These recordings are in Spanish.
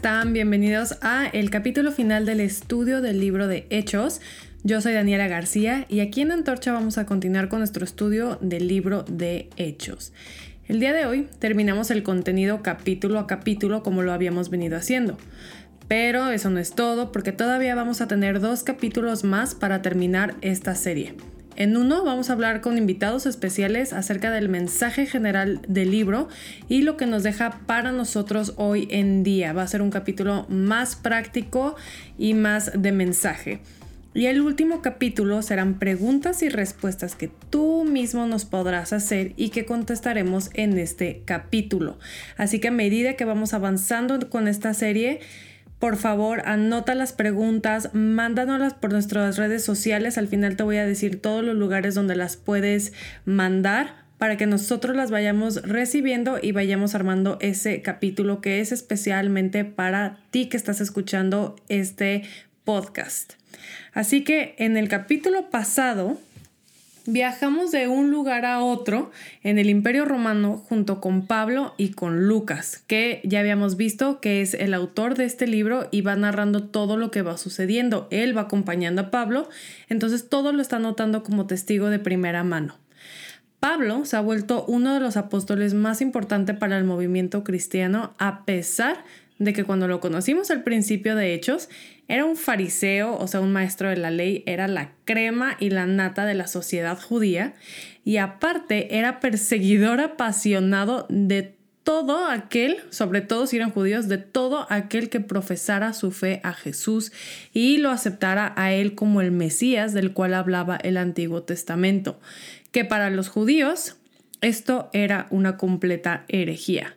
¿cómo están? Bienvenidos a el capítulo final del estudio del libro de Hechos. Yo soy Daniela García y aquí en Antorcha vamos a continuar con nuestro estudio del libro de Hechos. El día de hoy terminamos el contenido capítulo a capítulo como lo habíamos venido haciendo. Pero eso no es todo porque todavía vamos a tener dos capítulos más para terminar esta serie. En uno vamos a hablar con invitados especiales acerca del mensaje general del libro y lo que nos deja para nosotros hoy en día. Va a ser un capítulo más práctico y más de mensaje. Y el último capítulo serán preguntas y respuestas que tú mismo nos podrás hacer y que contestaremos en este capítulo. Así que a medida que vamos avanzando con esta serie, por favor, anota las preguntas, mándanoslas por nuestras redes sociales. Al final te voy a decir todos los lugares donde las puedes mandar para que nosotros las vayamos recibiendo y vayamos armando ese capítulo que es especialmente para ti que estás escuchando este podcast. Así que en el capítulo pasado Viajamos de un lugar a otro en el Imperio Romano junto con Pablo y con Lucas, que ya habíamos visto que es el autor de este libro y va narrando todo lo que va sucediendo. Él va acompañando a Pablo, entonces todo lo está notando como testigo de primera mano. Pablo se ha vuelto uno de los apóstoles más importantes para el movimiento cristiano a pesar de que cuando lo conocimos al principio de Hechos, era un fariseo, o sea, un maestro de la ley, era la crema y la nata de la sociedad judía, y aparte era perseguidor apasionado de todo aquel, sobre todo si eran judíos, de todo aquel que profesara su fe a Jesús y lo aceptara a él como el Mesías del cual hablaba el Antiguo Testamento, que para los judíos esto era una completa herejía.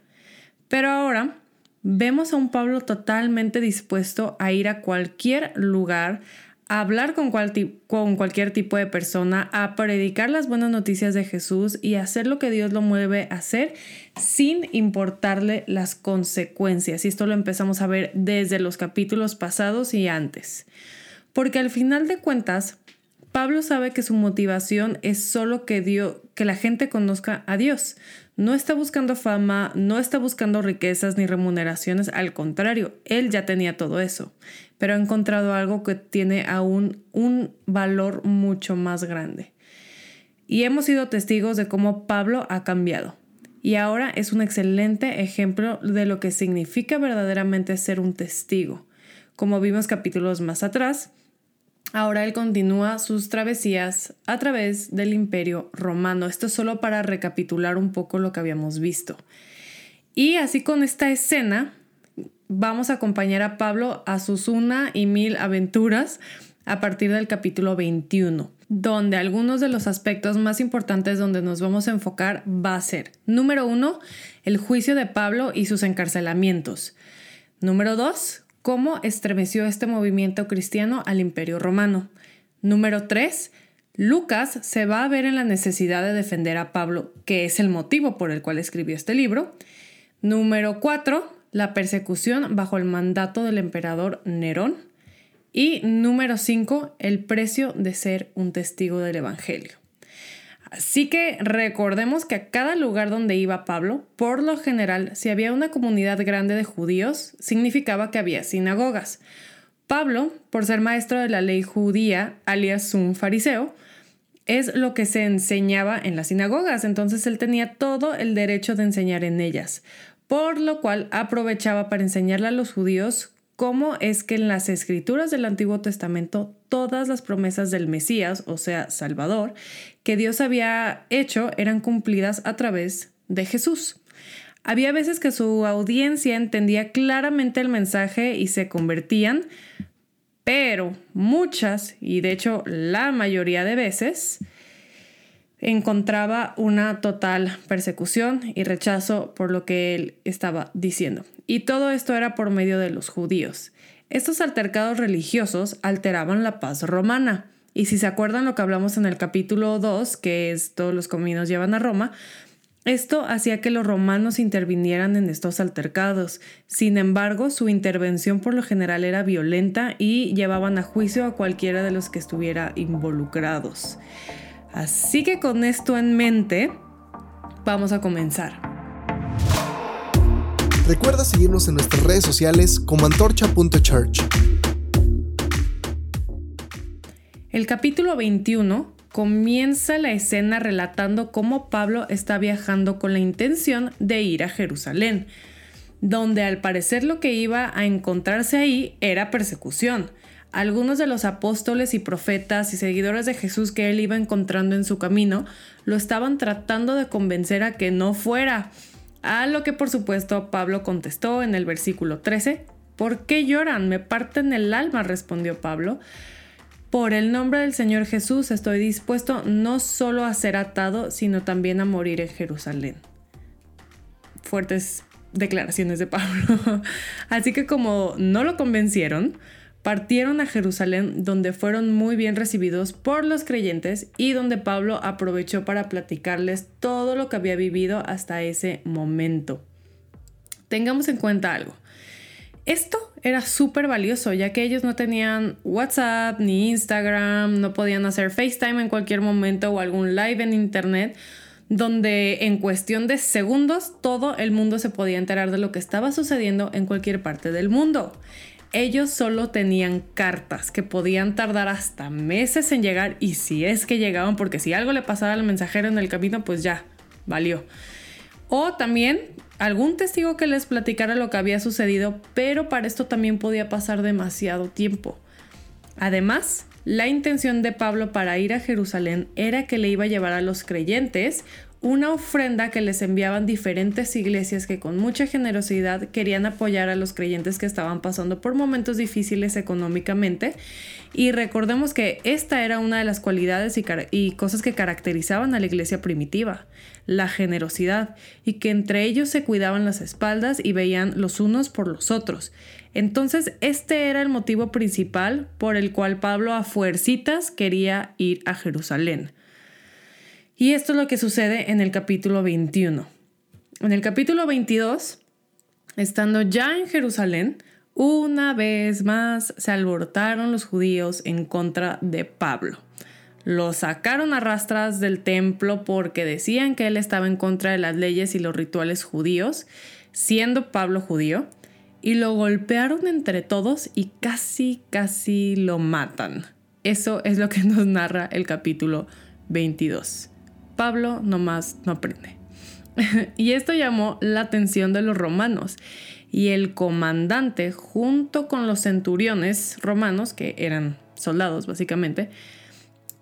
Pero ahora vemos a un Pablo totalmente dispuesto a ir a cualquier lugar, a hablar con, cualquier tipo de persona, a predicar las buenas noticias de Jesús y hacer lo que Dios lo mueve a hacer sin importarle las consecuencias. Y esto lo empezamos a ver desde los capítulos pasados y antes. Porque al final de cuentas, Pablo sabe que su motivación es solo que, que la gente conozca a Dios. No está buscando fama, no está buscando riquezas ni remuneraciones, al contrario, él ya tenía todo eso, pero ha encontrado algo que tiene aún un valor mucho más grande. Y hemos sido testigos de cómo Pablo ha cambiado. Y ahora es un excelente ejemplo de lo que significa verdaderamente ser un testigo. Como vimos capítulos más atrás, Ahora él continúa sus travesías a través del imperio romano. Esto es solo para recapitular un poco lo que habíamos visto. Y así con esta escena vamos a acompañar a Pablo a sus una y mil aventuras a partir del capítulo 21, donde algunos de los aspectos más importantes donde nos vamos a enfocar va a ser, número uno, el juicio de Pablo y sus encarcelamientos. Número dos, cómo estremeció este movimiento cristiano al imperio romano. Número 3. Lucas se va a ver en la necesidad de defender a Pablo, que es el motivo por el cual escribió este libro. Número 4. La persecución bajo el mandato del emperador Nerón. Y número 5. El precio de ser un testigo del Evangelio. Así que recordemos que a cada lugar donde iba Pablo, por lo general, si había una comunidad grande de judíos, significaba que había sinagogas. Pablo, por ser maestro de la ley judía, alias un fariseo, es lo que se enseñaba en las sinagogas, entonces él tenía todo el derecho de enseñar en ellas, por lo cual aprovechaba para enseñarle a los judíos cómo es que en las escrituras del Antiguo Testamento todas las promesas del Mesías, o sea, Salvador, que Dios había hecho eran cumplidas a través de Jesús. Había veces que su audiencia entendía claramente el mensaje y se convertían, pero muchas, y de hecho la mayoría de veces, encontraba una total persecución y rechazo por lo que él estaba diciendo. Y todo esto era por medio de los judíos. Estos altercados religiosos alteraban la paz romana. Y si se acuerdan lo que hablamos en el capítulo 2, que es todos los caminos llevan a Roma, esto hacía que los romanos intervinieran en estos altercados. Sin embargo, su intervención por lo general era violenta y llevaban a juicio a cualquiera de los que estuviera involucrados. Así que con esto en mente, vamos a comenzar. Recuerda seguirnos en nuestras redes sociales como antorcha.church. El capítulo 21 comienza la escena relatando cómo Pablo está viajando con la intención de ir a Jerusalén, donde al parecer lo que iba a encontrarse ahí era persecución. Algunos de los apóstoles y profetas y seguidores de Jesús que él iba encontrando en su camino lo estaban tratando de convencer a que no fuera. A lo que por supuesto Pablo contestó en el versículo 13, ¿Por qué lloran? Me parten el alma, respondió Pablo. Por el nombre del Señor Jesús estoy dispuesto no solo a ser atado, sino también a morir en Jerusalén. Fuertes declaraciones de Pablo. Así que como no lo convencieron, partieron a Jerusalén donde fueron muy bien recibidos por los creyentes y donde Pablo aprovechó para platicarles todo lo que había vivido hasta ese momento. Tengamos en cuenta algo. Esto era súper valioso ya que ellos no tenían WhatsApp ni Instagram, no podían hacer FaceTime en cualquier momento o algún live en Internet donde en cuestión de segundos todo el mundo se podía enterar de lo que estaba sucediendo en cualquier parte del mundo. Ellos solo tenían cartas que podían tardar hasta meses en llegar y si es que llegaban, porque si algo le pasaba al mensajero en el camino, pues ya, valió. O también algún testigo que les platicara lo que había sucedido, pero para esto también podía pasar demasiado tiempo. Además, la intención de Pablo para ir a Jerusalén era que le iba a llevar a los creyentes una ofrenda que les enviaban diferentes iglesias que con mucha generosidad querían apoyar a los creyentes que estaban pasando por momentos difíciles económicamente. Y recordemos que esta era una de las cualidades y, cosas que caracterizaban a la iglesia primitiva, la generosidad, y que entre ellos se cuidaban las espaldas y veían los unos por los otros. Entonces, este era el motivo principal por el cual Pablo a fuercitas quería ir a Jerusalén. Y esto es lo que sucede en el capítulo 21. En el capítulo 22, estando ya en Jerusalén, una vez más se alborotaron los judíos en contra de Pablo. Lo sacaron a rastras del templo porque decían que él estaba en contra de las leyes y los rituales judíos, siendo Pablo judío, y lo golpearon entre todos y casi, casi lo matan. Eso es lo que nos narra el capítulo 22. Pablo nomás no aprende. y esto llamó la atención de los romanos. Y el comandante, junto con los centuriones romanos, que eran soldados básicamente,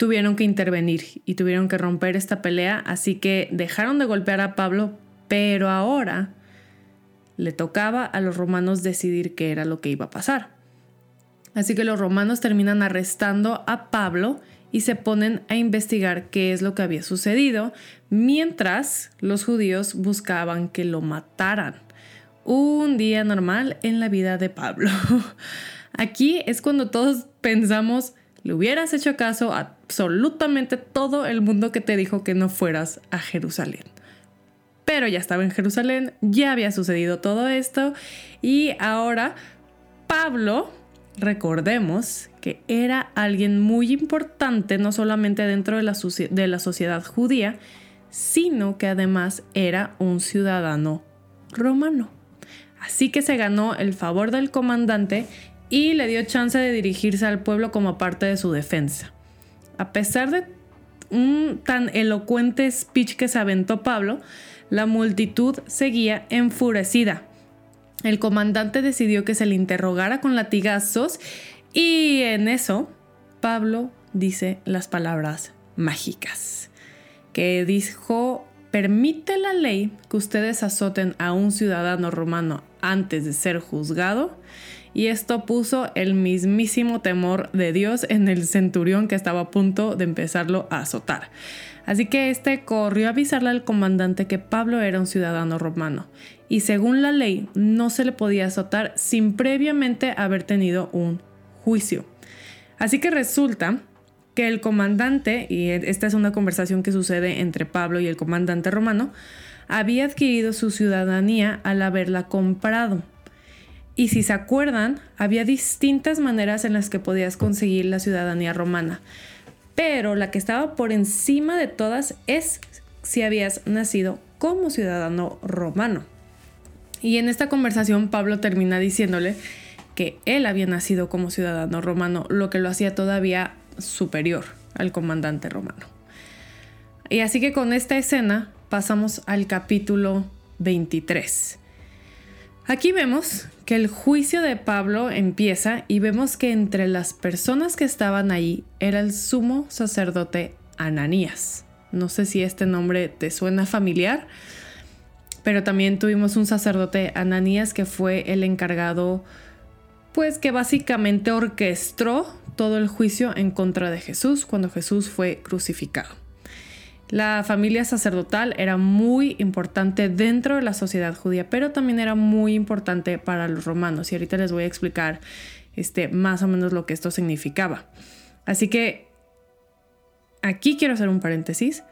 tuvieron que intervenir y tuvieron que romper esta pelea. Así que dejaron de golpear a Pablo, pero ahora le tocaba a los romanos decidir qué era lo que iba a pasar. Así que los romanos terminan arrestando a Pablo y se ponen a investigar qué es lo que había sucedido, mientras los judíos buscaban que lo mataran. Un día normal en la vida de Pablo. Aquí es cuando todos pensamos, le hubieras hecho caso a absolutamente todo el mundo que te dijo que no fueras a Jerusalén. Pero ya estaba en Jerusalén, ya había sucedido todo esto y ahora Pablo recordemos que era alguien muy importante no solamente dentro de la, de la sociedad judía, sino que además era un ciudadano romano. Así que se ganó el favor del comandante y le dio chance de dirigirse al pueblo como parte de su defensa. A pesar de un tan elocuente speech que se aventó Pablo, la multitud seguía enfurecida el comandante decidió que se le interrogara con latigazos y en eso Pablo dice las palabras mágicas, que dijo, permite la ley que ustedes azoten a un ciudadano romano antes de ser juzgado. Y esto puso el mismísimo temor de Dios en el centurión que estaba a punto de empezarlo a azotar. Así que este corrió a avisarle al comandante que Pablo era un ciudadano romano y según la ley no se le podía azotar sin previamente haber tenido un juicio. Así que resulta que el comandante, y esta es una conversación que sucede entre Pablo y el comandante romano, había adquirido su ciudadanía al haberla comprado. Y si se acuerdan, había distintas maneras en las que podías conseguir la ciudadanía romana. Pero la que estaba por encima de todas es si habías nacido como ciudadano romano. Y en esta conversación Pablo termina diciéndole que él había nacido como ciudadano romano, lo que lo hacía todavía superior al comandante romano. Y así que con esta escena pasamos al capítulo 23. Aquí vemos que el juicio de Pablo empieza y vemos que entre las personas que estaban ahí era el sumo sacerdote Ananías. No sé si este nombre te suena familiar, pero también tuvimos un sacerdote Ananías que fue el encargado, pues que básicamente orquestó todo el juicio en contra de Jesús cuando Jesús fue crucificado. La familia sacerdotal era muy importante dentro de la sociedad judía, pero también era muy importante para los romanos. Y ahorita les voy a explicar este, más o menos lo que esto significaba. Así que aquí quiero hacer un paréntesis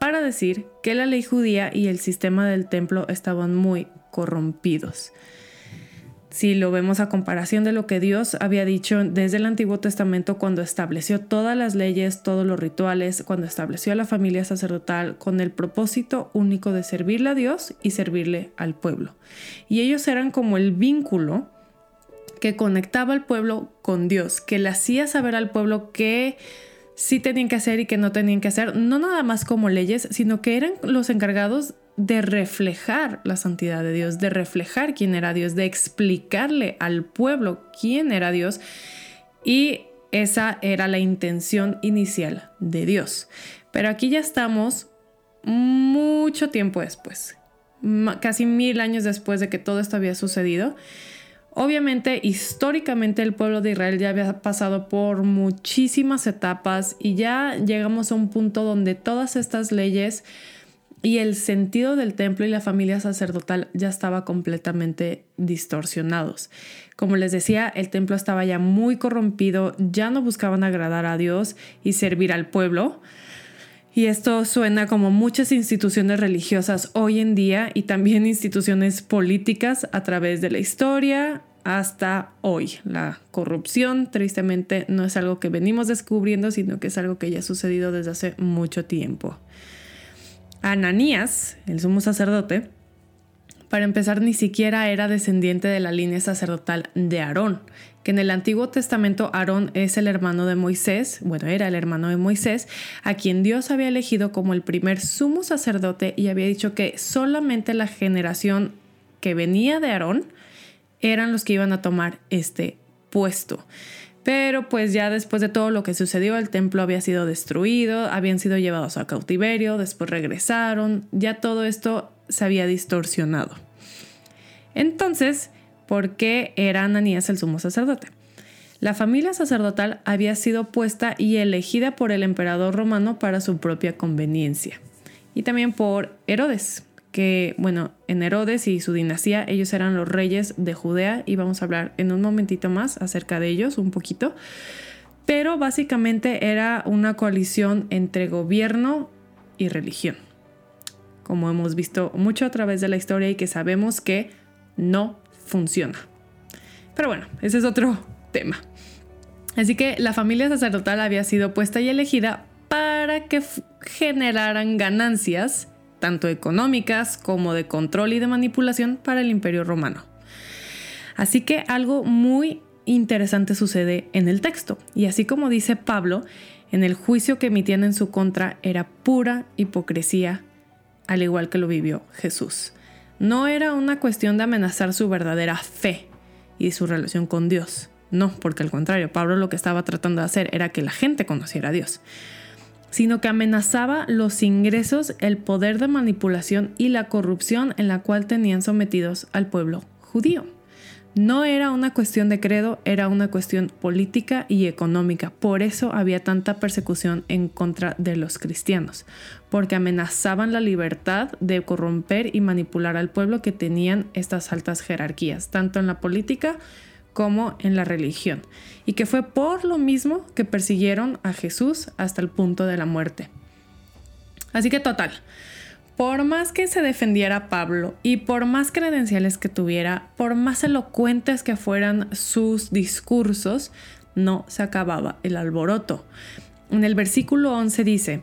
para decir que la ley judía y el sistema del templo estaban muy corrompidos si lo vemos a comparación de lo que Dios había dicho desde el Antiguo Testamento cuando estableció todas las leyes, todos los rituales, cuando estableció a la familia sacerdotal con el propósito único de servirle a Dios y servirle al pueblo. Y ellos eran como el vínculo que conectaba al pueblo con Dios, que le hacía saber al pueblo que sí tenían que hacer y que no tenían que hacer, no nada más como leyes, sino que eran los encargados de reflejar la santidad de Dios, de reflejar quién era Dios, de explicarle al pueblo quién era Dios. Y esa era la intención inicial de Dios. Pero aquí ya estamos mucho tiempo después, casi mil años después de que todo esto había sucedido. Obviamente, históricamente el pueblo de Israel ya había pasado por muchísimas etapas y ya llegamos a un punto donde todas estas leyes y el sentido del templo y la familia sacerdotal ya estaba completamente distorsionados. Como les decía, el templo estaba ya muy corrompido, ya no buscaban agradar a Dios y servir al pueblo. Y esto suena como muchas instituciones religiosas hoy en día y también instituciones políticas a través de la historia hasta hoy. La corrupción, tristemente, no es algo que venimos descubriendo, sino que es algo que ya ha sucedido desde hace mucho tiempo. Ananías, el sumo sacerdote, para empezar ni siquiera era descendiente de la línea sacerdotal de Aarón, que en el Antiguo Testamento Aarón es el hermano de Moisés, bueno, era el hermano de Moisés, a quien Dios había elegido como el primer sumo sacerdote y había dicho que solamente la generación que venía de Aarón eran los que iban a tomar este puesto. Pero pues ya después de todo lo que sucedió, el templo había sido destruido, habían sido llevados a cautiverio, después regresaron, ya todo esto se había distorsionado. Entonces, ¿por qué era Ananías el sumo sacerdote? La familia sacerdotal había sido puesta y elegida por el emperador romano para su propia conveniencia, y también por Herodes, que, bueno, en Herodes y su dinastía, ellos eran los reyes de Judea y vamos a hablar en un momentito más acerca de ellos, un poquito. Pero básicamente era una coalición entre gobierno y religión, como hemos visto mucho a través de la historia y que sabemos que no funciona. Pero bueno, ese es otro tema. Así que la familia sacerdotal había sido puesta y elegida para que generaran ganancias tanto económicas como de control y de manipulación para el imperio romano. Así que algo muy interesante sucede en el texto, y así como dice Pablo, en el juicio que emitían en su contra era pura hipocresía, al igual que lo vivió Jesús. No era una cuestión de amenazar su verdadera fe y su relación con Dios. No, porque al contrario, Pablo lo que estaba tratando de hacer era que la gente conociera a Dios sino que amenazaba los ingresos, el poder de manipulación y la corrupción en la cual tenían sometidos al pueblo judío. No era una cuestión de credo, era una cuestión política y económica. Por eso había tanta persecución en contra de los cristianos, porque amenazaban la libertad de corromper y manipular al pueblo que tenían estas altas jerarquías, tanto en la política como en la religión, y que fue por lo mismo que persiguieron a Jesús hasta el punto de la muerte. Así que total, por más que se defendiera Pablo y por más credenciales que tuviera, por más elocuentes que fueran sus discursos, no se acababa el alboroto. En el versículo 11 dice,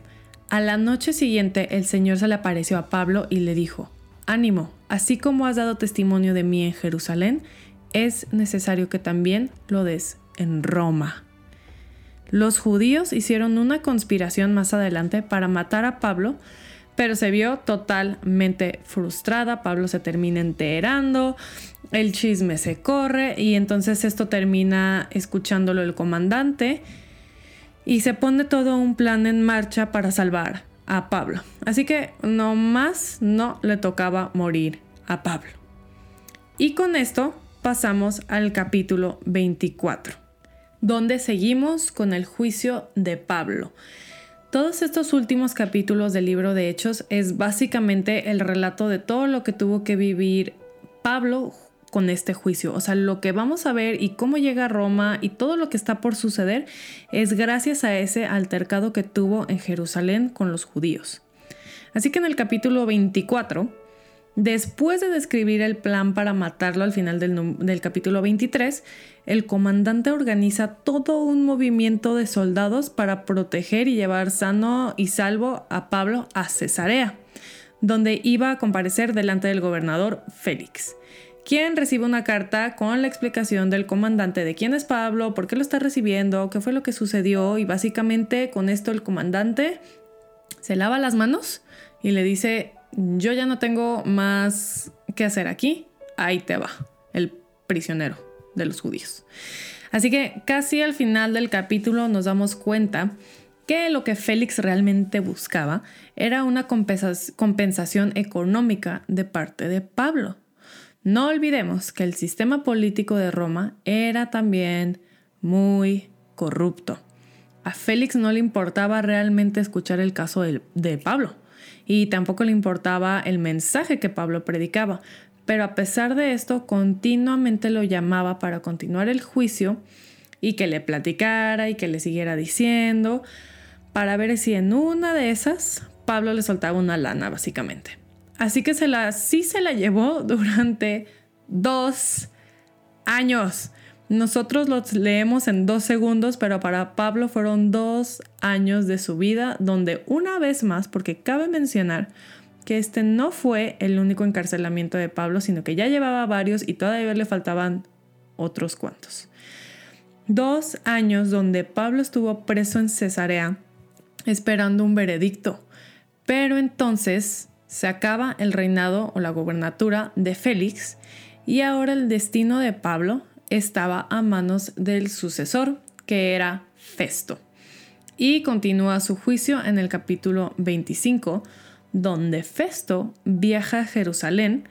a la noche siguiente el Señor se le apareció a Pablo y le dijo, ánimo, así como has dado testimonio de mí en Jerusalén, es necesario que también lo des en Roma. Los judíos hicieron una conspiración más adelante para matar a Pablo, pero se vio totalmente frustrada. Pablo se termina enterando, el chisme se corre y entonces esto termina escuchándolo el comandante y se pone todo un plan en marcha para salvar a Pablo. Así que nomás no le tocaba morir a Pablo. Y con esto pasamos al capítulo 24, donde seguimos con el juicio de Pablo. Todos estos últimos capítulos del libro de Hechos es básicamente el relato de todo lo que tuvo que vivir Pablo con este juicio. O sea, lo que vamos a ver y cómo llega a Roma y todo lo que está por suceder es gracias a ese altercado que tuvo en Jerusalén con los judíos. Así que en el capítulo 24, después de describir el plan para matarlo al final del, capítulo 23, el comandante organiza todo un movimiento de soldados para proteger y llevar sano y salvo a Pablo a Cesarea, donde iba a comparecer delante del gobernador Félix quien recibe una carta con la explicación del comandante de quién es Pablo, por qué lo está recibiendo, qué fue lo que sucedió y básicamente con esto el comandante se lava las manos y le dice, yo ya no tengo más que hacer aquí, ahí te va, el prisionero de los judíos. Así que casi al final del capítulo nos damos cuenta que lo que Félix realmente buscaba era una compensación económica de parte de Pablo. No olvidemos que el sistema político de Roma era también muy corrupto. A Félix no le importaba realmente escuchar el caso de, Pablo y tampoco le importaba el mensaje que Pablo predicaba, pero a pesar de esto continuamente lo llamaba para continuar el juicio y que le platicara y que le siguiera diciendo para ver si en una de esas Pablo le soltaba una lana básicamente. Así que se la, sí se la llevó durante dos años. Nosotros lo leemos en dos segundos, pero para Pablo fueron dos años de su vida donde una vez más, porque cabe mencionar que este no fue el único encarcelamiento de Pablo, sino que ya llevaba varios y todavía le faltaban otros cuantos. Dos años donde Pablo estuvo preso en Cesarea esperando un veredicto. Pero entonces se acaba el reinado o la gobernatura de Félix y ahora el destino de Pablo estaba a manos del sucesor, que era Festo. Y continúa su juicio en el capítulo 25, donde Festo viaja a Jerusalén.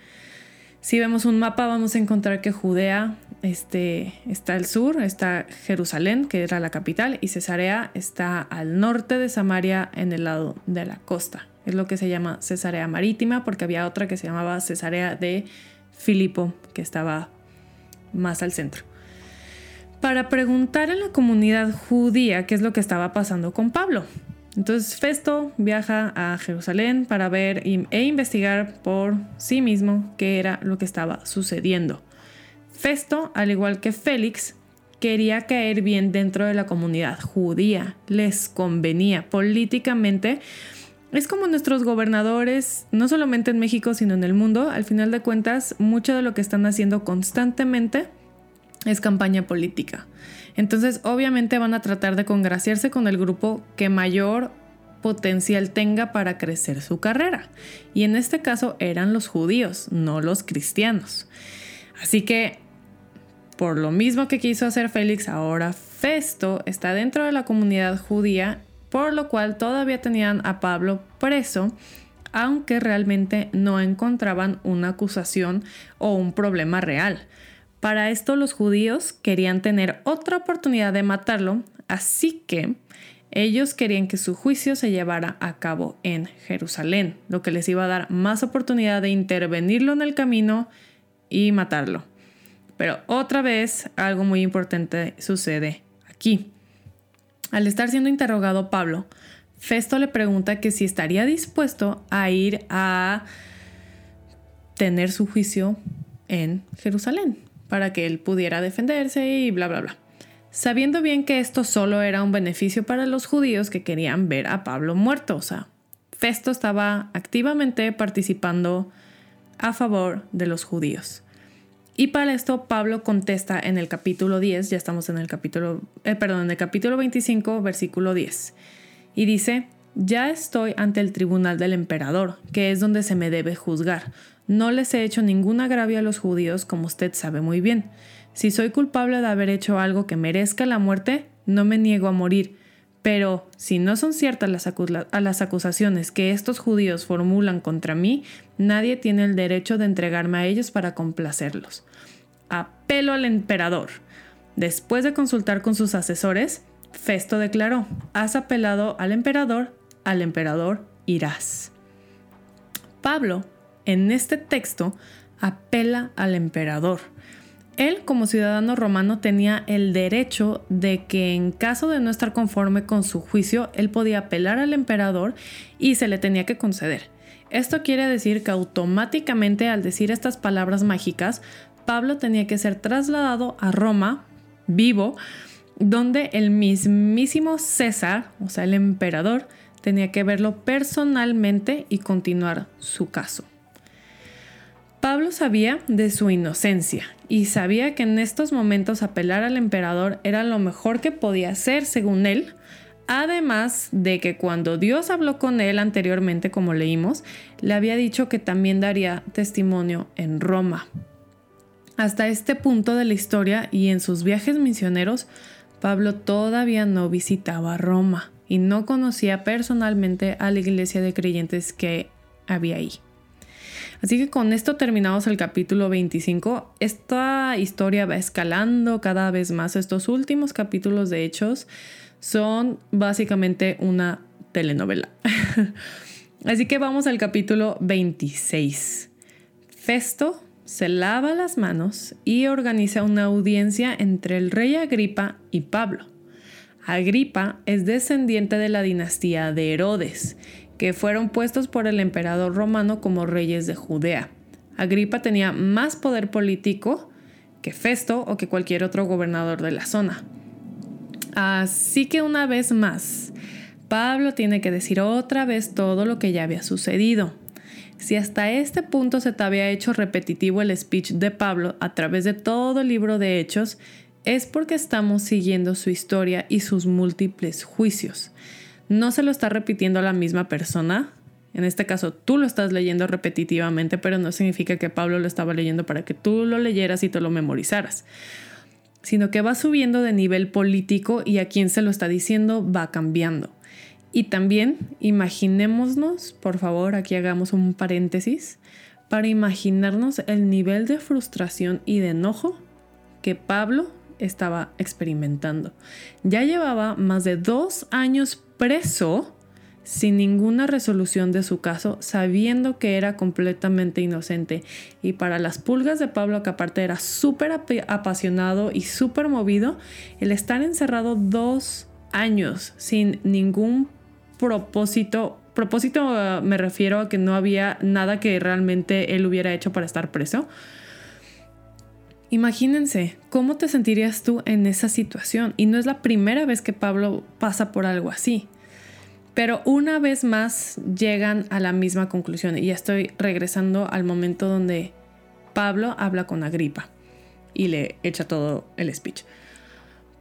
Si vemos un mapa vamos a encontrar que Judea este, está al sur, está Jerusalén, que era la capital, y Cesarea está al norte de Samaria en el lado de la costa. Es lo que se llama Cesarea Marítima, porque había otra que se llamaba Cesarea de Filipo, que estaba más al centro. Para preguntar a la comunidad judía qué es lo que estaba pasando con Pablo. Entonces Festo viaja a Jerusalén para ver e investigar por sí mismo qué era lo que estaba sucediendo. Festo, al igual que Félix, quería caer bien dentro de la comunidad judía. Les convenía políticamente es como nuestros gobernadores, no solamente en México, sino en el mundo, al final de cuentas, mucho de lo que están haciendo constantemente es campaña política. Entonces, obviamente van a tratar de congraciarse con el grupo que mayor potencial tenga para crecer su carrera. Y en este caso eran los judíos, no los cristianos. Así que, por lo mismo que quiso hacer Félix, ahora Festo está dentro de la comunidad judía por lo cual todavía tenían a Pablo preso, aunque realmente no encontraban una acusación o un problema real. Para esto los judíos querían tener otra oportunidad de matarlo, así que ellos querían que su juicio se llevara a cabo en Jerusalén, lo que les iba a dar más oportunidad de intervenirlo en el camino y matarlo. Pero otra vez algo muy importante sucede aquí. Al estar siendo interrogado Pablo, Festo le pregunta que si estaría dispuesto a ir a tener su juicio en Jerusalén para que él pudiera defenderse y bla, bla, bla. Sabiendo bien que esto solo era un beneficio para los judíos que querían ver a Pablo muerto. O sea, Festo estaba activamente participando a favor de los judíos. Y para esto Pablo contesta en el capítulo 10, ya estamos en el capítulo, eh, perdón, en el capítulo 25, versículo 10. Y dice, ya estoy ante el tribunal del emperador, que es donde se me debe juzgar. No les he hecho ningún agravio a los judíos, como usted sabe muy bien. Si soy culpable de haber hecho algo que merezca la muerte, no me niego a morir. Pero si no son ciertas las, las, acusaciones que estos judíos formulan contra mí, nadie tiene el derecho de entregarme a ellos para complacerlos. Apelo al emperador. Después de consultar con sus asesores, Festo declaró, has apelado al emperador, al emperador irás. Pablo, en este texto, apela al emperador. Él, como ciudadano romano, tenía el derecho de que en caso de no estar conforme con su juicio, él podía apelar al emperador y se le tenía que conceder. Esto quiere decir que automáticamente al decir estas palabras mágicas, Pablo tenía que ser trasladado a Roma, vivo, donde el mismísimo César, o sea, el emperador, tenía que verlo personalmente y continuar su caso. Pablo sabía de su inocencia y sabía que en estos momentos apelar al emperador era lo mejor que podía hacer según él, además de que cuando Dios habló con él anteriormente, como leímos, le había dicho que también daría testimonio en Roma. Hasta este punto de la historia y en sus viajes misioneros, Pablo todavía no visitaba Roma y no conocía personalmente a la iglesia de creyentes que había ahí. Así que con esto terminamos el capítulo 25. Esta historia va escalando cada vez más. Estos últimos capítulos de Hechos son básicamente una telenovela. Así que vamos al capítulo 26. Festo se lava las manos y organiza una audiencia entre el rey Agripa y Pablo. Agripa es descendiente de la dinastía de Herodes que fueron puestos por el emperador romano como reyes de Judea. Agripa tenía más poder político que Festo o que cualquier otro gobernador de la zona. Así que una vez más, Pablo tiene que decir otra vez todo lo que ya había sucedido. Si hasta este punto se te había hecho repetitivo el speech de Pablo a través de todo el libro de Hechos, es porque estamos siguiendo su historia y sus múltiples juicios no se lo está repitiendo a la misma persona. En este caso, tú lo estás leyendo repetitivamente, pero no significa que Pablo lo estaba leyendo para que tú lo leyeras y te lo memorizaras, sino que va subiendo de nivel político y a quien se lo está diciendo va cambiando. Y también imaginémonos, por favor, aquí hagamos un paréntesis, para imaginarnos el nivel de frustración y de enojo que Pablo estaba experimentando. Ya llevaba más de dos años preso sin ninguna resolución de su caso, sabiendo que era completamente inocente. Y para las pulgas de Pablo, que aparte era súper apasionado y súper movido, el estar encerrado dos años sin ningún propósito, propósito uh, me refiero a que no había nada que realmente él hubiera hecho para estar preso. Imagínense, ¿cómo te sentirías tú en esa situación? Y no es la primera vez que Pablo pasa por algo así. Pero una vez más llegan a la misma conclusión y ya estoy regresando al momento donde Pablo habla con Agripa y le echa todo el speech.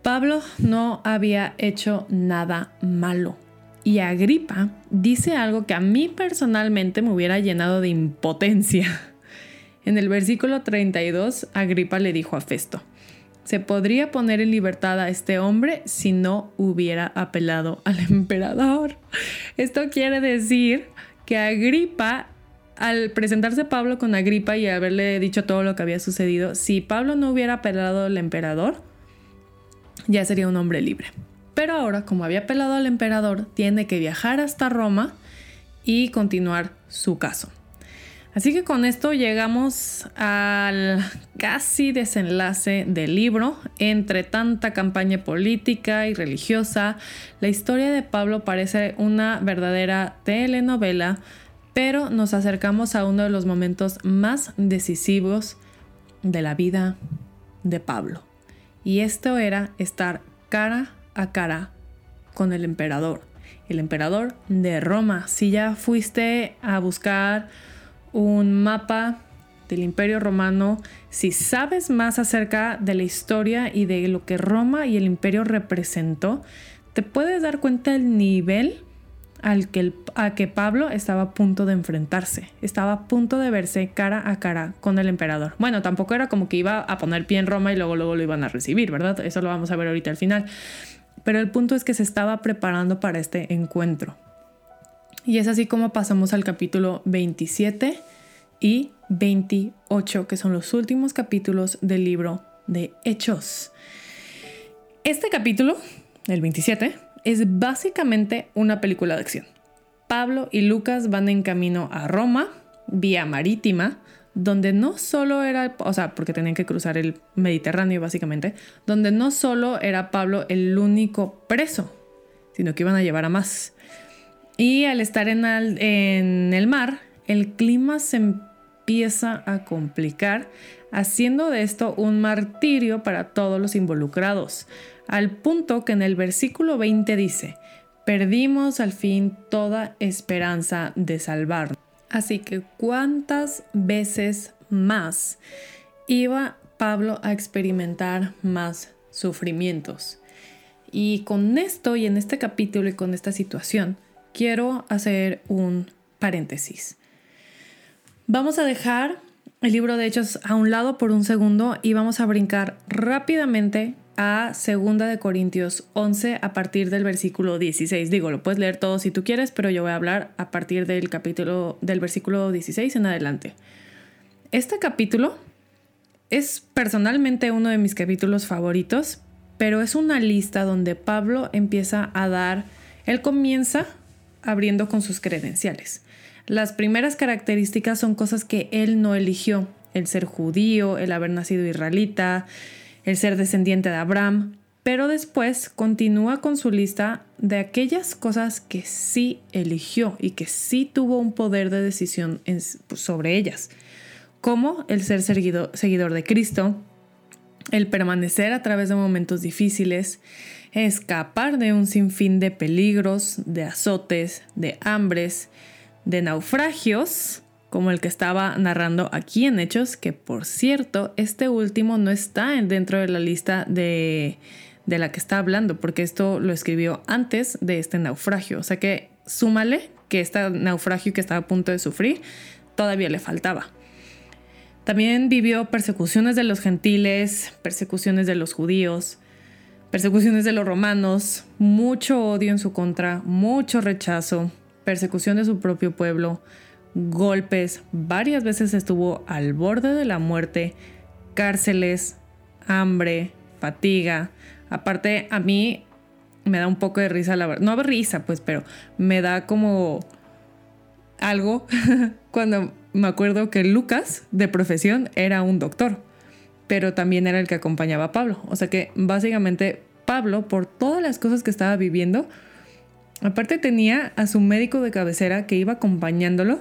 Pablo no había hecho nada malo y Agripa dice algo que a mí personalmente me hubiera llenado de impotencia. En el versículo 32, Agripa le dijo a Festo, se podría poner en libertad a este hombre si no hubiera apelado al emperador. Esto quiere decir que Agripa, al presentarse Pablo con Agripa y haberle dicho todo lo que había sucedido, si Pablo no hubiera apelado al emperador, ya sería un hombre libre. Pero ahora, como había apelado al emperador, tiene que viajar hasta Roma y continuar su caso. Así que con esto llegamos al casi desenlace del libro. Entre tanta campaña política y religiosa, la historia de Pablo parece una verdadera telenovela, pero nos acercamos a uno de los momentos más decisivos de la vida de Pablo. Y esto era estar cara a cara con el emperador, el emperador de Roma. Si ya fuiste a buscar un mapa del Imperio Romano, si sabes más acerca de la historia y de lo que Roma y el Imperio representó, te puedes dar cuenta del nivel al que, a que Pablo estaba a punto de enfrentarse. Estaba a punto de verse cara a cara con el emperador. Bueno, tampoco era como que iba a poner pie en Roma y luego, luego lo iban a recibir, ¿verdad? Eso lo vamos a ver ahorita al final. Pero el punto es que se estaba preparando para este encuentro. Y es así como pasamos al capítulo 27 y 28, que son los últimos capítulos del libro de Hechos. Este capítulo, el 27, es básicamente una película de acción. Pablo y Lucas van en camino a Roma, vía marítima, donde no solo era, o sea, porque tenían que cruzar el Mediterráneo básicamente, donde no solo era Pablo el único preso, sino que iban a llevar a más. Y al estar en el mar, el clima se empieza a complicar, haciendo de esto un martirio para todos los involucrados al punto que en el versículo 20 dice, perdimos al fin toda esperanza de salvarnos. Así que cuántas veces más iba Pablo a experimentar más sufrimientos. Y con esto y en este capítulo y con esta situación, quiero hacer un paréntesis. Vamos a dejar el libro de Hechos a un lado por un segundo y vamos a brincar rápidamente a 2 de Corintios 11 a partir del versículo 16. Digo, lo puedes leer todo si tú quieres, pero yo voy a hablar a partir del capítulo del versículo 16 en adelante. Este capítulo es personalmente uno de mis capítulos favoritos, pero es una lista donde Pablo empieza a dar, él comienza abriendo con sus credenciales. Las primeras características son cosas que él no eligió, el ser judío, el haber nacido israelita, el ser descendiente de Abraham, pero después continúa con su lista de aquellas cosas que sí eligió y que sí tuvo un poder de decisión sobre ellas, como el ser seguidor de Cristo, el permanecer a través de momentos difíciles, escapar de un sinfín de peligros, de azotes, de hambres, de naufragios, como el que estaba narrando aquí en Hechos, que por cierto, este último no está dentro de la lista de, de la que está hablando, porque esto lo escribió antes de este naufragio. O sea que súmale que este naufragio que estaba a punto de sufrir todavía le faltaba. También vivió persecuciones de los gentiles, persecuciones de los judíos, persecuciones de los romanos, mucho odio en su contra, mucho rechazo, persecución de su propio pueblo, golpes, varias veces estuvo al borde de la muerte, cárceles, hambre, fatiga. Aparte, a mí me da un poco de risa, la verdad. No risa, pues, pero me da como algo cuando me acuerdo que Lucas, de profesión, era un doctor, pero también era el que acompañaba a Pablo. O sea que básicamente Pablo, por todas las cosas que estaba viviendo, aparte tenía a su médico de cabecera que iba acompañándolo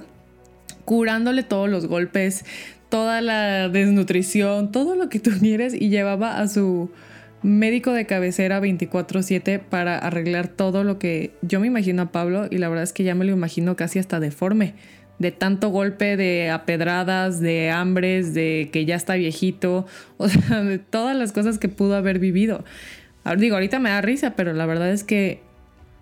curándole todos los golpes, toda la desnutrición, todo lo que tuvieras y llevaba a su médico de cabecera 24/7 para arreglar todo lo que yo me imagino a Pablo y la verdad es que ya me lo imagino casi hasta deforme, de tanto golpe, de apedradas, de hambres, de que ya está viejito, o sea, de todas las cosas que pudo haber vivido. Digo, ahorita me da risa, pero la verdad es que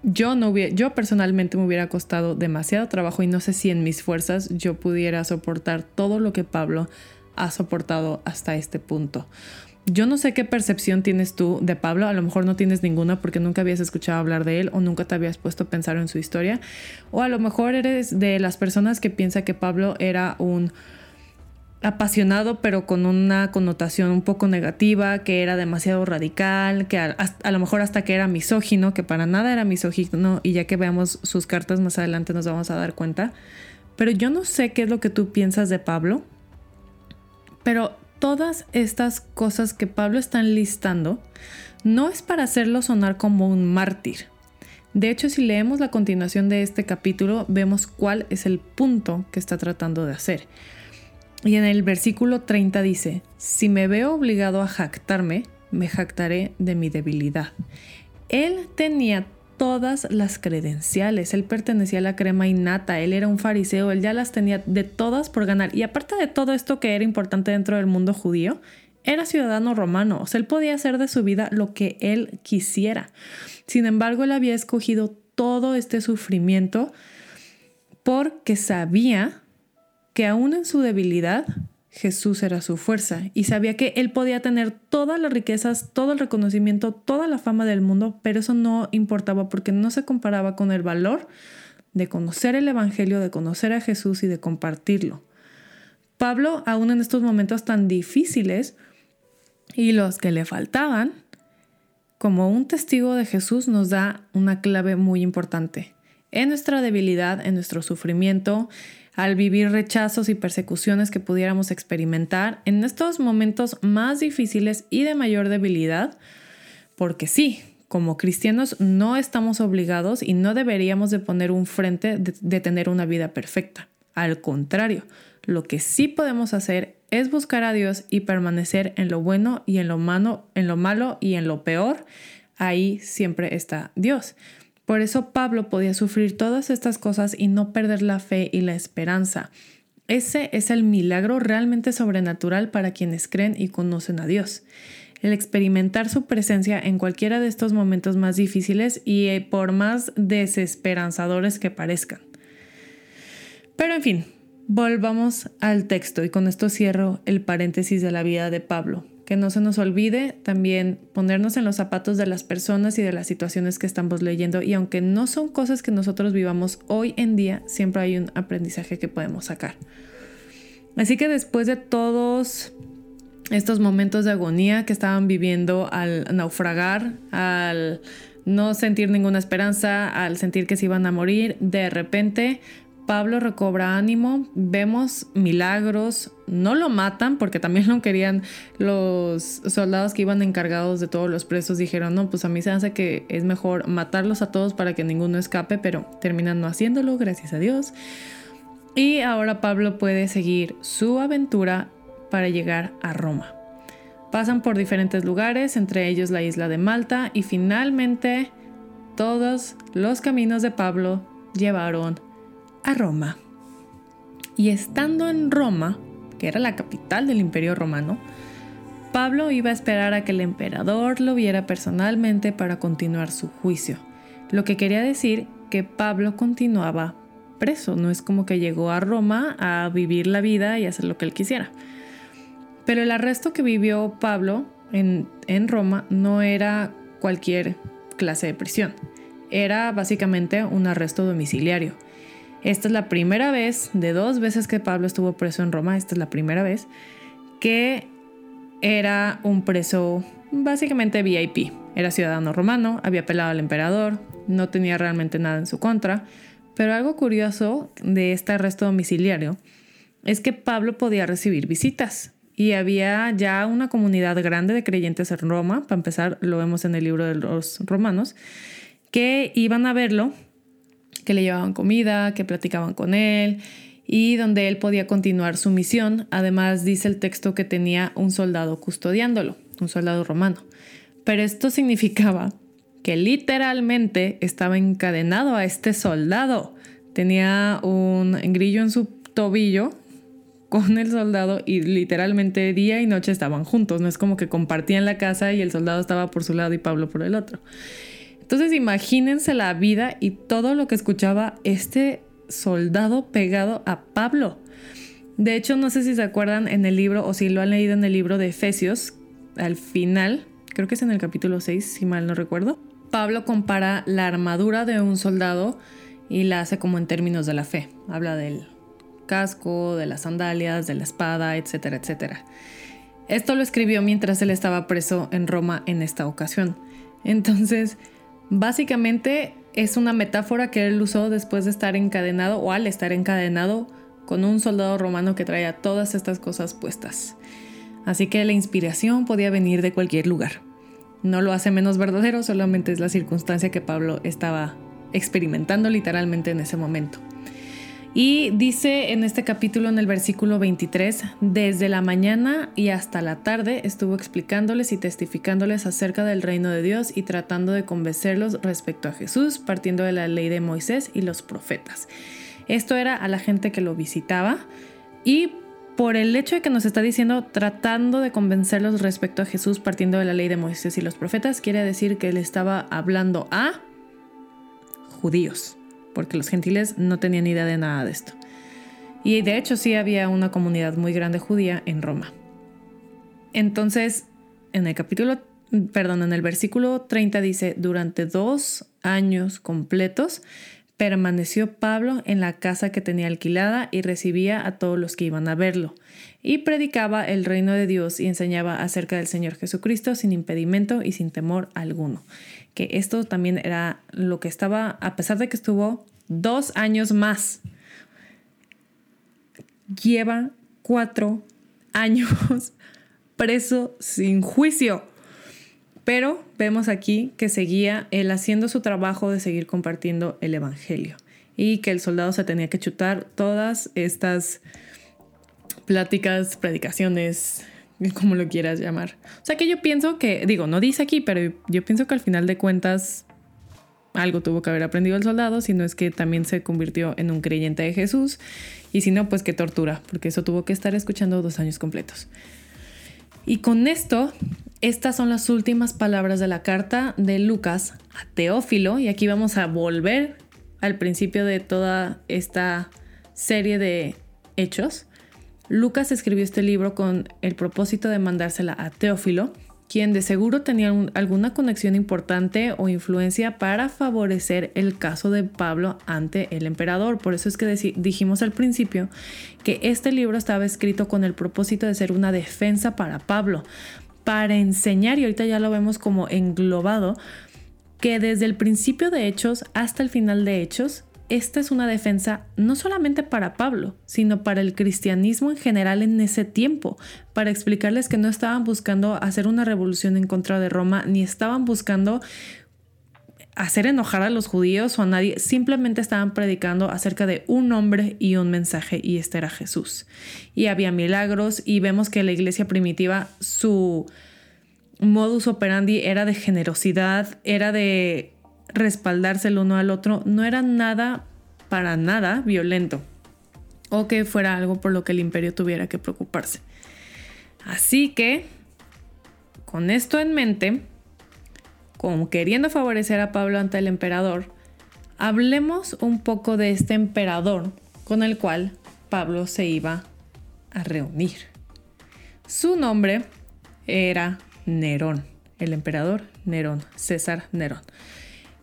yo no yo personalmente me hubiera costado demasiado trabajo y no sé si en mis fuerzas yo pudiera soportar todo lo que Pablo ha soportado hasta este punto. Yo no sé qué percepción tienes tú de Pablo, a lo mejor no tienes ninguna porque nunca habías escuchado hablar de él o nunca te habías puesto a pensar en su historia, o a lo mejor eres de las personas que piensa que Pablo era un apasionado pero con una connotación un poco negativa, que era demasiado radical, que a, lo mejor hasta que era misógino, que para nada era misógino y ya que veamos sus cartas más adelante nos vamos a dar cuenta. Pero yo no sé qué es lo que tú piensas de Pablo, pero todas estas cosas que Pablo está enlistando no es para hacerlo sonar como un mártir. De hecho, si leemos la continuación de este capítulo, vemos cuál es el punto que está tratando de hacer. Y en el versículo 30 dice, si me veo obligado a jactarme, me jactaré de mi debilidad. Él tenía todas las credenciales. Él pertenecía a la crema innata, él era un fariseo, él ya las tenía de todas por ganar. Y aparte de todo esto que era importante dentro del mundo judío, era ciudadano romano, o sea, él podía hacer de su vida lo que él quisiera. Sin embargo, él había escogido todo este sufrimiento porque sabía que aún en su debilidad Jesús era su fuerza y sabía que él podía tener todas las riquezas, todo el reconocimiento, toda la fama del mundo, pero eso no importaba porque no se comparaba con el valor de conocer el Evangelio, de conocer a Jesús y de compartirlo. Pablo, aún en estos momentos tan difíciles y los que le faltaban, como un testigo de Jesús nos da una clave muy importante. En nuestra debilidad, en nuestro sufrimiento, al vivir rechazos y persecuciones que pudiéramos experimentar en estos momentos más difíciles y de mayor debilidad, porque sí, como cristianos no estamos obligados y no deberíamos de poner un frente de, tener una vida perfecta. Al contrario, lo que sí podemos hacer es buscar a Dios y permanecer en lo bueno y en lo malo, en lo malo y en lo peor. Ahí siempre está Dios. Por eso Pablo podía sufrir todas estas cosas y no perder la fe y la esperanza. Ese es el milagro realmente sobrenatural para quienes creen y conocen a Dios. El experimentar su presencia en cualquiera de estos momentos más difíciles y eh, por más desesperanzadores que parezcan. Pero en fin, volvamos al texto y con esto cierro el paréntesis de la vida de Pablo que no se nos olvide también ponernos en los zapatos de las personas y de las situaciones que estamos leyendo y aunque no son cosas que nosotros vivamos hoy en día, siempre hay un aprendizaje que podemos sacar. Así que después de todos estos momentos de agonía que estaban viviendo al naufragar, al no sentir ninguna esperanza, al sentir que se iban a morir, de repente Pablo recobra ánimo, vemos milagros, no lo matan porque también lo querían los soldados que iban encargados de todos los presos, dijeron, no, pues a mí se hace que es mejor matarlos a todos para que ninguno escape, pero terminan no haciéndolo, gracias a Dios. Y ahora Pablo puede seguir su aventura para llegar a Roma. Pasan por diferentes lugares, entre ellos la isla de Malta, y finalmente todos los caminos de Pablo llevaron a Roma. Y estando en Roma, que era la capital del imperio romano, Pablo iba a esperar a que el emperador lo viera personalmente para continuar su juicio, lo que quería decir que Pablo continuaba preso, no es como que llegó a Roma a vivir la vida y hacer lo que él quisiera. Pero el arresto que vivió Pablo en, en Roma no era cualquier clase de prisión, era básicamente un arresto domiciliario esta es la primera vez, de dos veces que Pablo estuvo preso en Roma, esta es la primera vez, que era un preso básicamente VIP. Era ciudadano romano, había apelado al emperador, no tenía realmente nada en su contra. Pero algo curioso de este arresto domiciliario es que Pablo podía recibir visitas y había ya una comunidad grande de creyentes en Roma, para empezar lo vemos en el libro de los romanos, que iban a verlo que le llevaban comida, que platicaban con él y donde él podía continuar su misión. Además dice el texto que tenía un soldado custodiándolo, un soldado romano. Pero esto significaba que literalmente estaba encadenado a este soldado. Tenía un grillo en su tobillo con el soldado y literalmente día y noche estaban juntos. No es como que compartían la casa y el soldado estaba por su lado y Pablo por el otro. Entonces imagínense la vida y todo lo que escuchaba este soldado pegado a Pablo. De hecho, no sé si se acuerdan en el libro o si lo han leído en el libro de Efesios, al final, creo que es en el capítulo 6, si mal no recuerdo, Pablo compara la armadura de un soldado y la hace como en términos de la fe. Habla del casco, de las sandalias, de la espada, etcétera, etcétera. Esto lo escribió mientras él estaba preso en Roma en esta ocasión. Entonces, Básicamente es una metáfora que él usó después de estar encadenado o al estar encadenado con un soldado romano que traía todas estas cosas puestas. Así que la inspiración podía venir de cualquier lugar. No lo hace menos verdadero, solamente es la circunstancia que Pablo estaba experimentando literalmente en ese momento. Y dice en este capítulo, en el versículo 23, desde la mañana y hasta la tarde estuvo explicándoles y testificándoles acerca del reino de Dios y tratando de convencerlos respecto a Jesús, partiendo de la ley de Moisés y los profetas. Esto era a la gente que lo visitaba y por el hecho de que nos está diciendo tratando de convencerlos respecto a Jesús partiendo de la ley de Moisés y los profetas, quiere decir que él estaba hablando a judíos porque los gentiles no tenían idea de nada de esto. Y de hecho sí había una comunidad muy grande judía en Roma. Entonces, en el capítulo, perdón, en el versículo 30 dice, durante dos años completos permaneció Pablo en la casa que tenía alquilada y recibía a todos los que iban a verlo, y predicaba el reino de Dios y enseñaba acerca del Señor Jesucristo sin impedimento y sin temor alguno que esto también era lo que estaba, a pesar de que estuvo dos años más, lleva cuatro años preso sin juicio. Pero vemos aquí que seguía él haciendo su trabajo de seguir compartiendo el Evangelio y que el soldado se tenía que chutar todas estas pláticas, predicaciones, como lo quieras llamar. O sea que yo pienso que, digo, no dice aquí, pero yo pienso que al final de cuentas algo tuvo que haber aprendido el soldado, si no es que también se convirtió en un creyente de Jesús, y si no, pues que tortura, porque eso tuvo que estar escuchando dos años completos. Y con esto, estas son las últimas palabras de la carta de Lucas a Teófilo, y aquí vamos a volver al principio de toda esta serie de hechos. Lucas escribió este libro con el propósito de mandársela a Teófilo, quien de seguro tenía alguna conexión importante o influencia para favorecer el caso de Pablo ante el emperador. Por eso es que dijimos al principio que este libro estaba escrito con el propósito de ser una defensa para Pablo, para enseñar, y ahorita ya lo vemos como englobado, que desde el principio de Hechos hasta el final de Hechos, esta es una defensa no solamente para Pablo, sino para el cristianismo en general en ese tiempo, para explicarles que no estaban buscando hacer una revolución en contra de Roma, ni estaban buscando hacer enojar a los judíos o a nadie, simplemente estaban predicando acerca de un hombre y un mensaje, y este era Jesús. Y había milagros, y vemos que la iglesia primitiva, su modus operandi era de generosidad, era de respaldarse el uno al otro, no era nada, para nada violento o que fuera algo por lo que el imperio tuviera que preocuparse. Así que, con esto en mente, como queriendo favorecer a Pablo ante el emperador, hablemos un poco de este emperador con el cual Pablo se iba a reunir. Su nombre era Nerón, el emperador Nerón, César Nerón.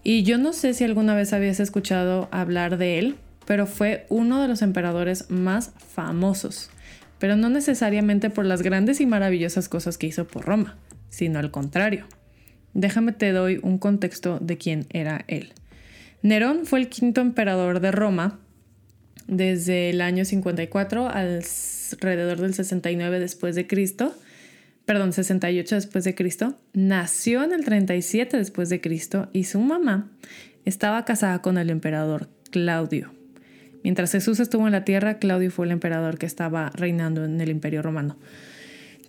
Y yo no sé si alguna vez habías escuchado hablar de él, pero fue uno de los emperadores más famosos, pero no necesariamente por las grandes y maravillosas cosas que hizo por Roma, sino al contrario. Déjame te doy un contexto de quién era él. Nerón fue el quinto emperador de Roma desde el año 54 alrededor del 69 después de Cristo perdón, 68 después de Cristo, nació en el 37 después de Cristo y su mamá estaba casada con el emperador Claudio. Mientras Jesús estuvo en la tierra, Claudio fue el emperador que estaba reinando en el imperio romano.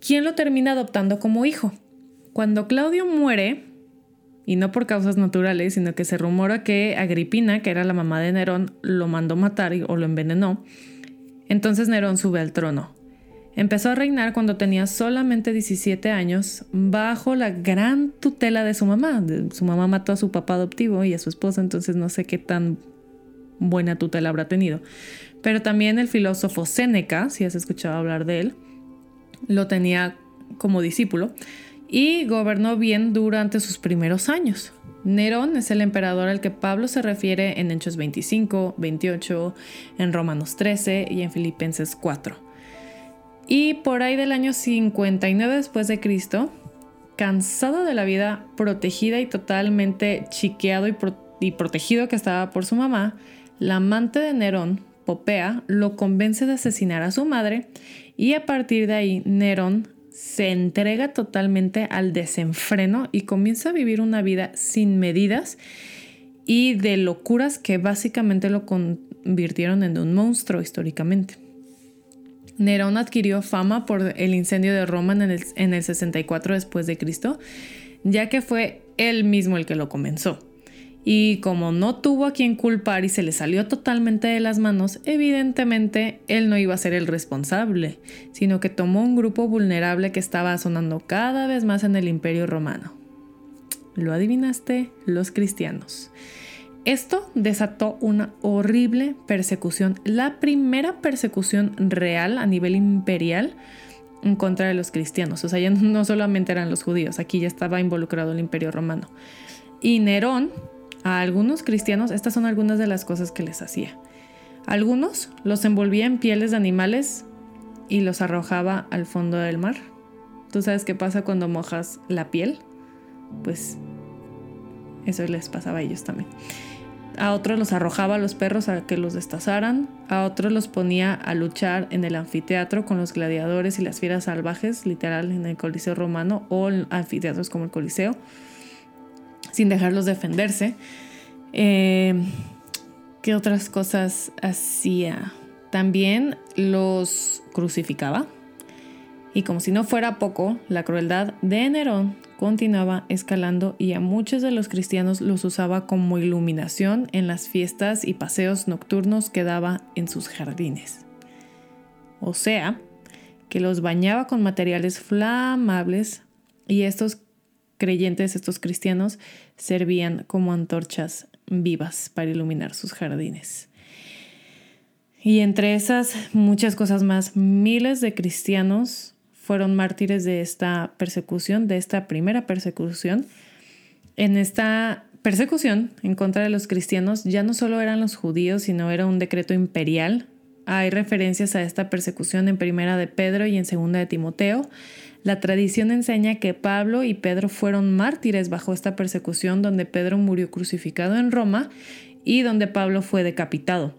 ¿Quién lo termina adoptando como hijo? Cuando Claudio muere, y no por causas naturales, sino que se rumora que Agripina, que era la mamá de Nerón, lo mandó matar o lo envenenó, entonces Nerón sube al trono. Empezó a reinar cuando tenía solamente 17 años bajo la gran tutela de su mamá. Su mamá mató a su papá adoptivo y a su esposa, entonces no sé qué tan buena tutela habrá tenido. Pero también el filósofo Séneca, si has escuchado hablar de él, lo tenía como discípulo y gobernó bien durante sus primeros años. Nerón es el emperador al que Pablo se refiere en Hechos 25, 28, en Romanos 13 y en Filipenses 4. Y por ahí del año 59 después de Cristo, cansado de la vida protegida y totalmente chiqueado y, protegido que estaba por su mamá, la amante de Nerón, Popea, lo convence de asesinar a su madre y a partir de ahí Nerón se entrega totalmente al desenfreno y comienza a vivir una vida sin medidas y de locuras que básicamente lo convirtieron en un monstruo históricamente. Nerón adquirió fama por el incendio de Roma en el, en el 64 después de Cristo, ya que fue él mismo el que lo comenzó. Y como no tuvo a quien culpar y se le salió totalmente de las manos, evidentemente él no iba a ser el responsable, sino que tomó un grupo vulnerable que estaba sonando cada vez más en el imperio romano. Lo adivinaste, los cristianos. Esto desató una horrible persecución, la primera persecución real a nivel imperial en contra de los cristianos. O sea, ya no solamente eran los judíos, aquí ya estaba involucrado el imperio romano. Y Nerón, a algunos cristianos, estas son algunas de las cosas que les hacía. Algunos los envolvía en pieles de animales y los arrojaba al fondo del mar. ¿Tú sabes qué pasa cuando mojas la piel? Pues eso les pasaba a ellos también. A otros los arrojaba a los perros a que los destazaran. A otros los ponía a luchar en el anfiteatro con los gladiadores y las fieras salvajes, literal en el Coliseo romano o anfiteatros como el Coliseo sin dejarlos defenderse. Eh, ¿Qué otras cosas hacía? También los crucificaba. Y como si no fuera poco, la crueldad de Nerón continuaba escalando y a muchos de los cristianos los usaba como iluminación en las fiestas y paseos nocturnos que daba en sus jardines. O sea, que los bañaba con materiales flamables y estos creyentes, estos cristianos, servían como antorchas vivas para iluminar sus jardines. Y entre esas muchas cosas más, miles de cristianos fueron mártires de esta persecución, de esta primera persecución. En esta persecución en contra de los cristianos ya no solo eran los judíos, sino era un decreto imperial. Hay referencias a esta persecución en Primera de Pedro y en Segunda de Timoteo. La tradición enseña que Pablo y Pedro fueron mártires bajo esta persecución donde Pedro murió crucificado en Roma y donde Pablo fue decapitado,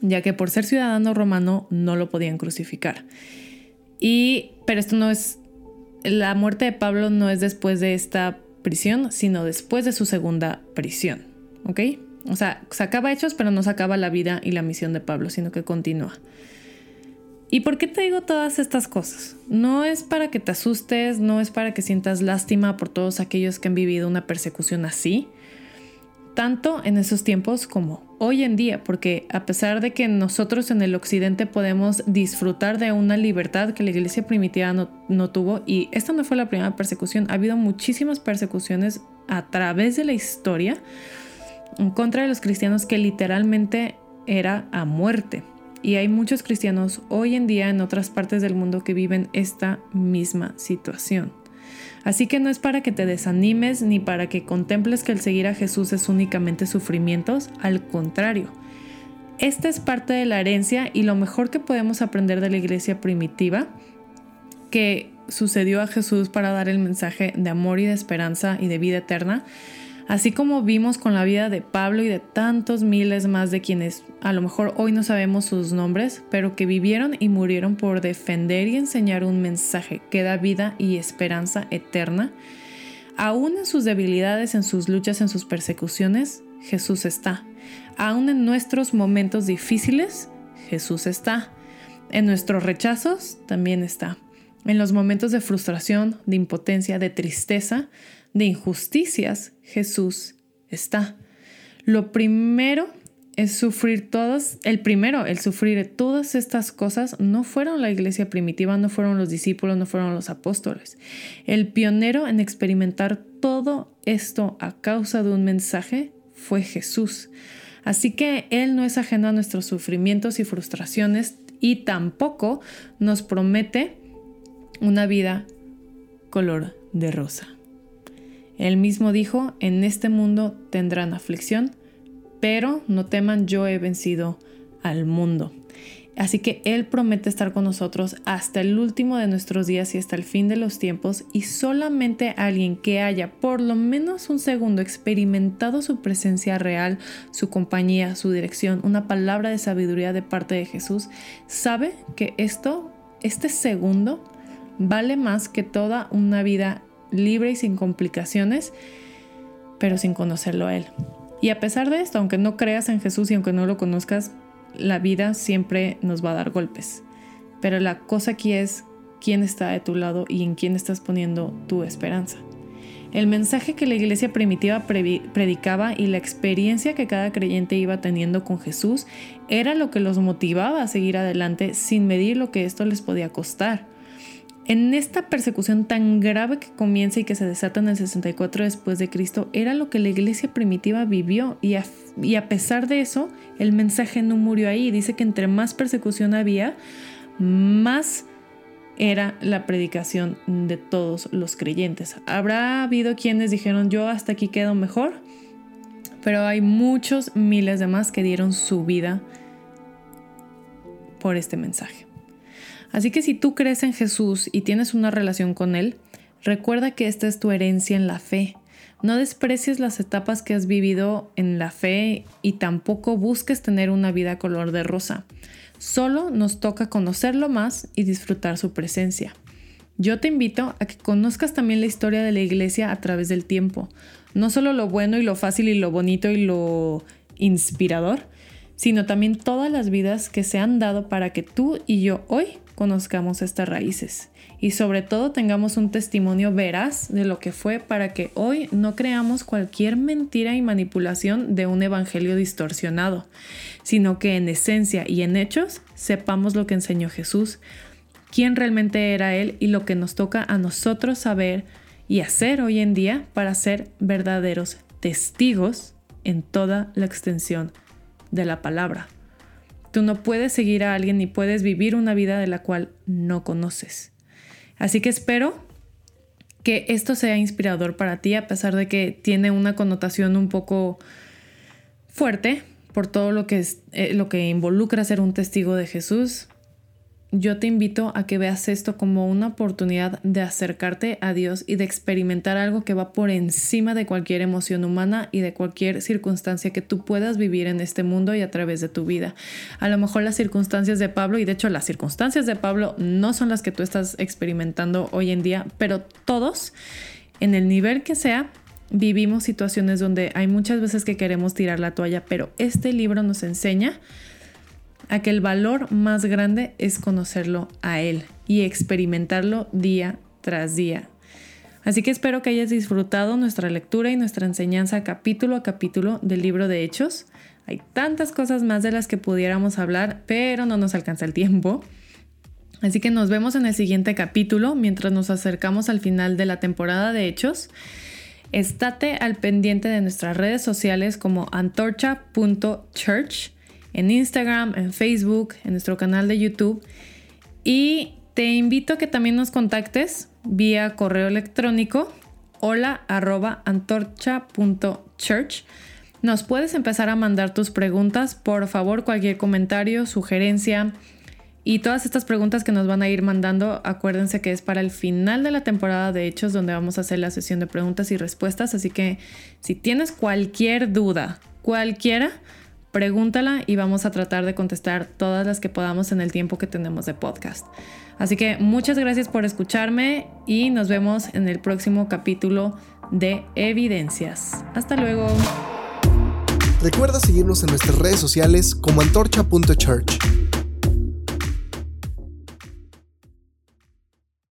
ya que por ser ciudadano romano no lo podían crucificar. Y pero esto no es la muerte de Pablo no es después de esta prisión, sino después de su segunda prisión, ¿ok? O sea, se acaba hechos, pero no se acaba la vida y la misión de Pablo, sino que continúa. ¿Y por qué te digo todas estas cosas? No es para que te asustes, no es para que sientas lástima por todos aquellos que han vivido una persecución así, tanto en esos tiempos como hoy en día, porque a pesar de que nosotros en el occidente podemos disfrutar de una libertad que la iglesia primitiva no, tuvo, y esta no fue la primera persecución, ha habido muchísimas persecuciones a través de la historia en contra de los cristianos que literalmente era a muerte. Y hay muchos cristianos hoy en día en otras partes del mundo que viven esta misma situación. Así que no es para que te desanimes ni para que contemples que el seguir a Jesús es únicamente sufrimientos, al contrario. Esta es parte de la herencia y lo mejor que podemos aprender de la iglesia primitiva que sucedió a Jesús para dar el mensaje de amor y de esperanza y de vida eterna Así como vimos con la vida de Pablo y de tantos miles más de quienes a lo mejor hoy no sabemos sus nombres, pero que vivieron y murieron por defender y enseñar un mensaje que da vida y esperanza eterna, aún en sus debilidades, en sus luchas, en sus persecuciones, Jesús está. Aún en nuestros momentos difíciles, Jesús está. En nuestros rechazos, también está. En los momentos de frustración, de impotencia, de tristeza, de injusticias, Jesús está. Lo primero es sufrir todas, el primero, el sufrir todas estas cosas, no fueron la iglesia primitiva, no fueron los discípulos, no fueron los apóstoles. El pionero en experimentar todo esto a causa de un mensaje fue Jesús. Así que Él no es ajeno a nuestros sufrimientos y frustraciones y tampoco nos promete una vida color de rosa. Él mismo dijo, en este mundo tendrán aflicción, pero no teman, yo he vencido al mundo. Así que Él promete estar con nosotros hasta el último de nuestros días y hasta el fin de los tiempos y solamente alguien que haya por lo menos un segundo experimentado su presencia real, su compañía, su dirección, una palabra de sabiduría de parte de Jesús, sabe que esto, este segundo, vale más que toda una vida libre y sin complicaciones, pero sin conocerlo a Él. Y a pesar de esto, aunque no creas en Jesús y aunque no lo conozcas, la vida siempre nos va a dar golpes. Pero la cosa aquí es quién está de tu lado y en quién estás poniendo tu esperanza. El mensaje que la iglesia primitiva predicaba y la experiencia que cada creyente iba teniendo con Jesús era lo que los motivaba a seguir adelante sin medir lo que esto les podía costar. En esta persecución tan grave que comienza y que se desata en el 64 después de Cristo, era lo que la iglesia primitiva vivió y a, y a pesar de eso, el mensaje no murió ahí. Dice que entre más persecución había, más era la predicación de todos los creyentes. Habrá habido quienes dijeron yo hasta aquí quedo mejor, pero hay muchos miles de más que dieron su vida por este mensaje. Así que si tú crees en Jesús y tienes una relación con Él, recuerda que esta es tu herencia en la fe. No desprecies las etapas que has vivido en la fe y tampoco busques tener una vida color de rosa. Solo nos toca conocerlo más y disfrutar su presencia. Yo te invito a que conozcas también la historia de la iglesia a través del tiempo. No solo lo bueno y lo fácil y lo bonito y lo inspirador, sino también todas las vidas que se han dado para que tú y yo hoy conozcamos estas raíces y sobre todo tengamos un testimonio veraz de lo que fue para que hoy no creamos cualquier mentira y manipulación de un evangelio distorsionado, sino que en esencia y en hechos sepamos lo que enseñó Jesús, quién realmente era Él y lo que nos toca a nosotros saber y hacer hoy en día para ser verdaderos testigos en toda la extensión de la palabra. Tú no puedes seguir a alguien ni puedes vivir una vida de la cual no conoces. Así que espero que esto sea inspirador para ti, a pesar de que tiene una connotación un poco fuerte por todo lo que, es, eh, lo que involucra ser un testigo de Jesús yo te invito a que veas esto como una oportunidad de acercarte a Dios y de experimentar algo que va por encima de cualquier emoción humana y de cualquier circunstancia que tú puedas vivir en este mundo y a través de tu vida. A lo mejor las circunstancias de Pablo, y de hecho las circunstancias de Pablo no son las que tú estás experimentando hoy en día, pero todos, en el nivel que sea, vivimos situaciones donde hay muchas veces que queremos tirar la toalla, pero este libro nos enseña a que el valor más grande es conocerlo a Él y experimentarlo día tras día. Así que espero que hayas disfrutado nuestra lectura y nuestra enseñanza capítulo a capítulo del libro de Hechos. Hay tantas cosas más de las que pudiéramos hablar, pero no nos alcanza el tiempo. Así que nos vemos en el siguiente capítulo mientras nos acercamos al final de la temporada de Hechos. Estate al pendiente de nuestras redes sociales como antorcha.church en Instagram, en Facebook, en nuestro canal de YouTube. Y te invito a que también nos contactes vía correo electrónico hola. Nos puedes empezar a mandar tus preguntas, por favor, cualquier comentario, sugerencia y todas estas preguntas que nos van a ir mandando, acuérdense que es para el final de la temporada de Hechos donde vamos a hacer la sesión de preguntas y respuestas, así que si tienes cualquier duda, cualquiera, pregúntala y vamos a tratar de contestar todas las que podamos en el tiempo que tenemos de podcast. Así que muchas gracias por escucharme y nos vemos en el próximo capítulo de Evidencias. Hasta luego. Recuerda seguirnos en nuestras redes sociales como antorcha.church.